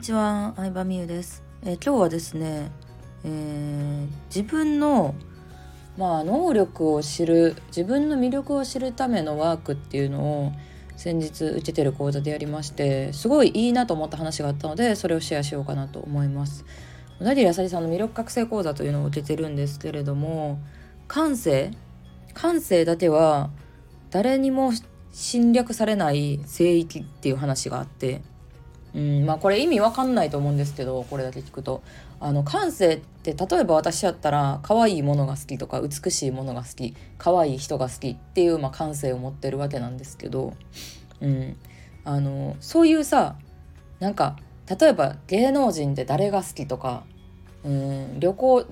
にちは、相葉美優です。えー、今日はですね、えー、自分のまあ能力を知る、自分の魅力を知るためのワークっていうのを先日受けてる講座でやりまして、すごいいいなと思った話があったので、それをシェアしようかなと思います。ダディ・アサリさんの魅力覚醒講座というのを受けてるんですけれども、感性感性だけは誰にも侵略されない聖域っていう話があってうんまあこれ意味わかんないと思うんですけどこれだけ聞くとあの感性って例えば私やったら可愛いものが好きとか美しいものが好き可愛い人が好きっていう、まあ、感性を持ってるわけなんですけど、うん、あのそういうさなんか例えば芸能人で誰が好きとか、うん、旅行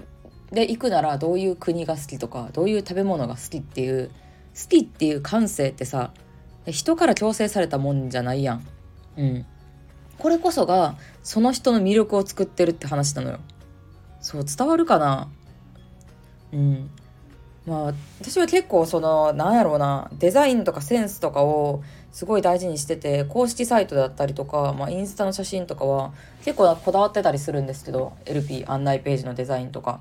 で行くならどういう国が好きとかどういう食べ物が好きっていう好きっていう感性ってさ人から強制されたもんじゃないやん。うん。これこそがその人の魅力を作ってるって話なのよ。そう伝わるかな？うん。まあ私は結構そのなんやろうなデザインとかセンスとかをすごい大事にしてて公式サイトだったりとか、まあ、インスタの写真とかは結構こだわってたりするんですけど LP 案内ページのデザインとか。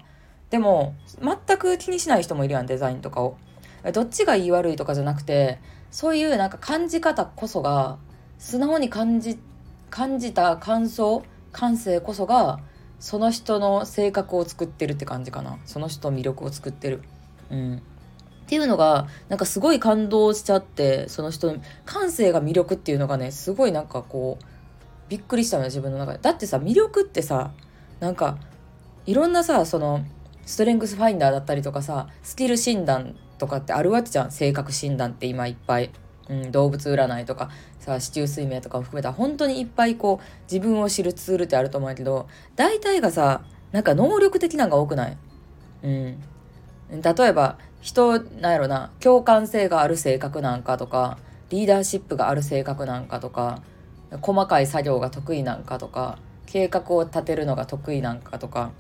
でも全く気にしない人もいるやんデザインとかを。どっちがいい悪いとかじゃなくてそういうなんか感じ方こそが素直に感じて感じた感想感性こそがその人の性格を作ってるって感じかな。その人の魅力を作ってる。うん。っていうのがなんかすごい感動しちゃってその人の感性が魅力っていうのがねすごいなんかこうびっくりしたのよ自分の中で。だってさ魅力ってさなんかいろんなさそのストレングスファインダーだったりとかさスキル診断とかってあるわけじゃん。性格診断って今いっぱい。うん、動物占いとかさ市中水明とかを含めた本当にいっぱいこう自分を知るツールってあると思うけど大体がさなんか能力的なのが多くない？うん。例えば人なんやろな共感性がある性格なんかとかリーダーシップがある性格なんかとか細かい作業が得意なんかとか計画を立てるのが得意なんかとか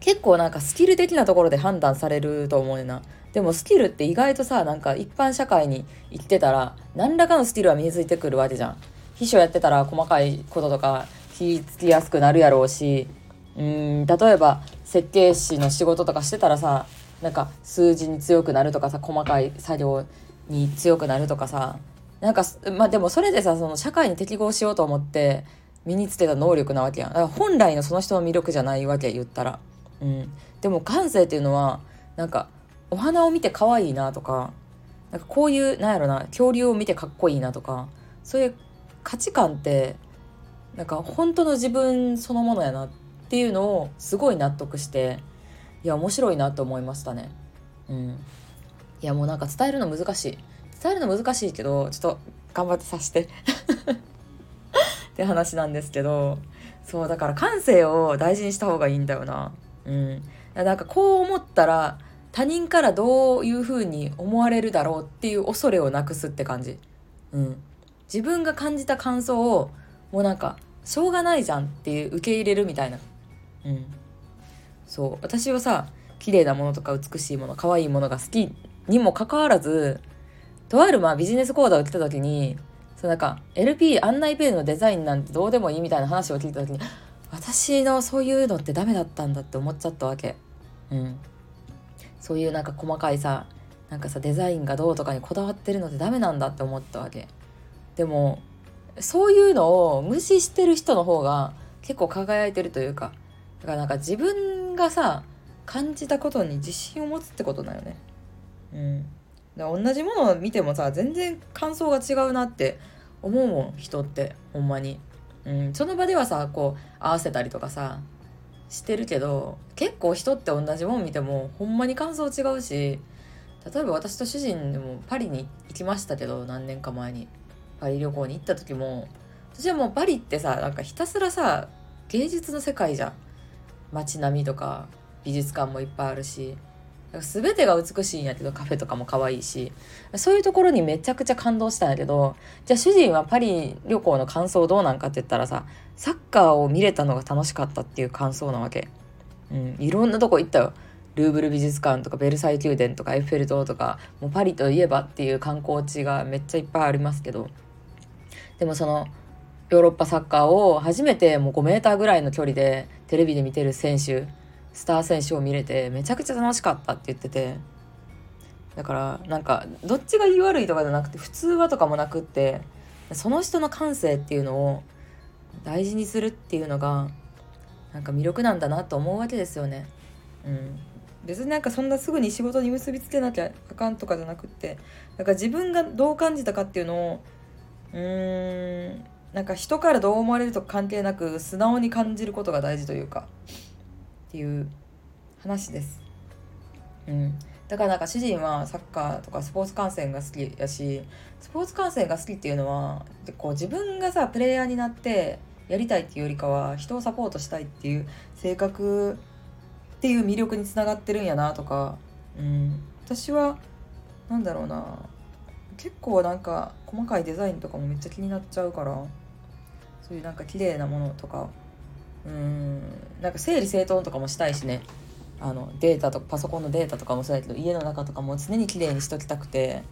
結構なんかスキル的なところで判断されると思うねな。でもスキルって意外とさなんか一般社会に生きてたら何らかのスキルは身についてくるわけじゃん。秘書やってたら細かいこととか気つきやすくなるやろうしうん例えば設計士の仕事とかしてたらさなんか数字に強くなるとかさ細かい作業に強くなるとかさなんかまあでもそれでさその社会に適合しようと思って身につけた能力なわけやん。だから本来のその人の魅力じゃないわけ言ったら。うんでも感性っていうのはなんかお花を見て可愛いなとかなんかこういうなんやろな恐竜を見てかっこいいなとかそういう価値観ってなんか本当の自分そのものやなっていうのをすごい納得していや面白いなと思いましたね。うん、いやもうなんか伝えるの難しい伝えるの難しいけどちょっと頑張ってさして って話なんですけどそうだから感性を大事にした方がいいんだよな。うん、なんかこう思ったら他人からどういうふうに思われるだろうっていう恐れをなくすって感じ。うん。自分が感じた感想をもうなんかしょうがないじゃんっていう受け入れるみたいな。うん。そう。私はさ、綺麗なものとか美しいもの、可愛いものが好きにもかかわらず、とあるまあビジネス講座を来た時に、そうなんか LP 案内ページのデザインなんてどうでもいいみたいな話を聞いた時に、私のそういうのってダメだったんだって思っちゃったわけ。うん。そういうなんか細かいさなんかさデザインがどうとかにこだわってるのってダメなんだって思ったわけ。でもそういうのを無視してる人の方が結構輝いてるというか。だからなんか自分がさ感じたことに自信を持つってことだよね。うん。だから同じものを見てもさ全然感想が違うなって思うもん人って。ほんまに、うん、その場ではさこう合わせたりとかさしてるけど結構人って同じもん見てもほんまに感想違うし例えば私と主人でもパリに行きましたけど何年か前に。パリ旅行に行った時も私はもうパリってさなんかひたすらさ芸術の世界じゃん。街並みとか美術館もいっぱいあるし。全てが美しいんやけどカフェとかも可愛いしそういうところにめちゃくちゃ感動したんやけどじゃあ主人はパリ旅行の感想どうなんかって言ったらさサッカーを見れたのが楽しかったっていう感想なわけ。うん、いろんなとこ行ったよ。ルーブル美術館とかベルサイユ宮殿とかエッフェル塔とかもうパリといえばっていう観光地がめっちゃいっぱいありますけどでもそのヨーロッパサッカーを初めてもう5メーターぐらいの距離でテレビで見てる選手スター選手を見れてめちゃくちゃ楽しかったって言ってて。だからなんかどっちが言い悪いとかじゃなくて普通はとかもなくってその人の感性っていうのを大事にするっていうのがなんか魅力なんだなと思うわけですよね。うん、別になんかそんなすぐに仕事に結びつけなきゃあかんとかじゃなくってなんか自分がどう感じたかっていうのをうーんなんか人からどう思われるとか関係なく素直に感じることが大事というか。っていう話です。うん、だからなんか主人はサッカーとかスポーツ観戦が好きやしスポーツ観戦が好きっていうのはこう自分がさプレイヤーになってやりたいっていうよりかは人をサポートしたいっていう性格っていう魅力につながってるんやなとか、うん、私は何だろうな。結構なんか細かいデザインとかもめっちゃ気になっちゃうからそういうなんか綺麗なものとかうんなんか整理整頓とかもしたいしね。あのデータとかパソコンのデータとかもそうやけど家の中とかも常に綺麗にしときたくて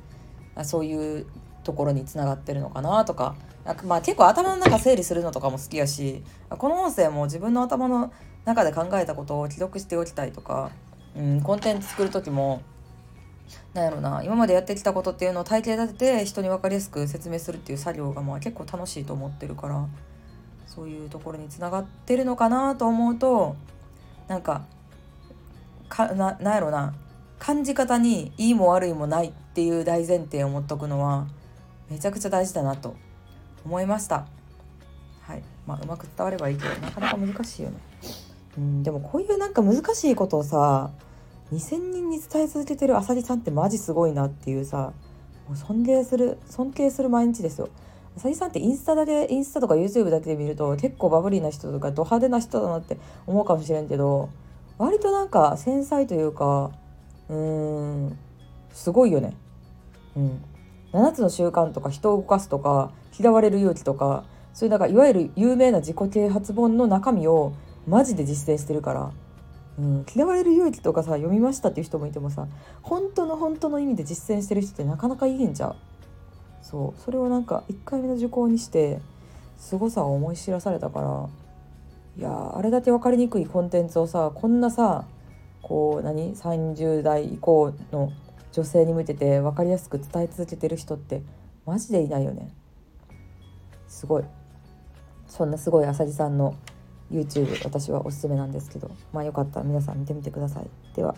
そういうところにつながってるのかなとか。なんかまあ結構頭の中整理するのとかも好きやしこの音声も自分の頭の中で考えたことを記録しておきたいとか、うん、コンテンツ作る時もなんやろな今までやってきたことっていうのを体系立てて人に分かりやすく説明するっていう作業がまあ結構楽しいと思ってるから。そういうところにつながってるのかなと思うとなんかかななんやろな。感じ方にいいも悪いもないっていう大前提を持っとくのはめちゃくちゃ大事だなと思いました。はい。まあうまく伝わればいいけどなかなか難しいよね。うんでもこういうなんか難しいことをさ2,000人に伝え続けてるあさりさんってマジすごいなっていうさもう尊敬する尊敬する毎日ですよ。さりさんってインスタだけインスタとか YouTube だけで見ると結構バブリーな人とかド派手な人だなって思うかもしれんけど割となんか繊細というかうーんすごいよね。うん、7つの習慣とか人を動かすとか嫌われる勇気とかそういうなんかいわゆる有名な自己啓発本の中身をマジで実践してるから、うん、嫌われる勇気とかさ読みましたっていう人もいてもさ本当の本当の意味で実践してる人ってなかなかいいんじゃう？そう。それをなんか1回目の受講にして凄さを思い知らされたからいやあれだけ分かりにくいコンテンツをさこんなさこう何？30代以降の女性に向けて分かりやすく伝え続けてる人ってマジでいないよね。すごい。そんなすごいあさりさんの YouTube 私はおすすめなんですけどまあよかったら皆さん見てみてください。では。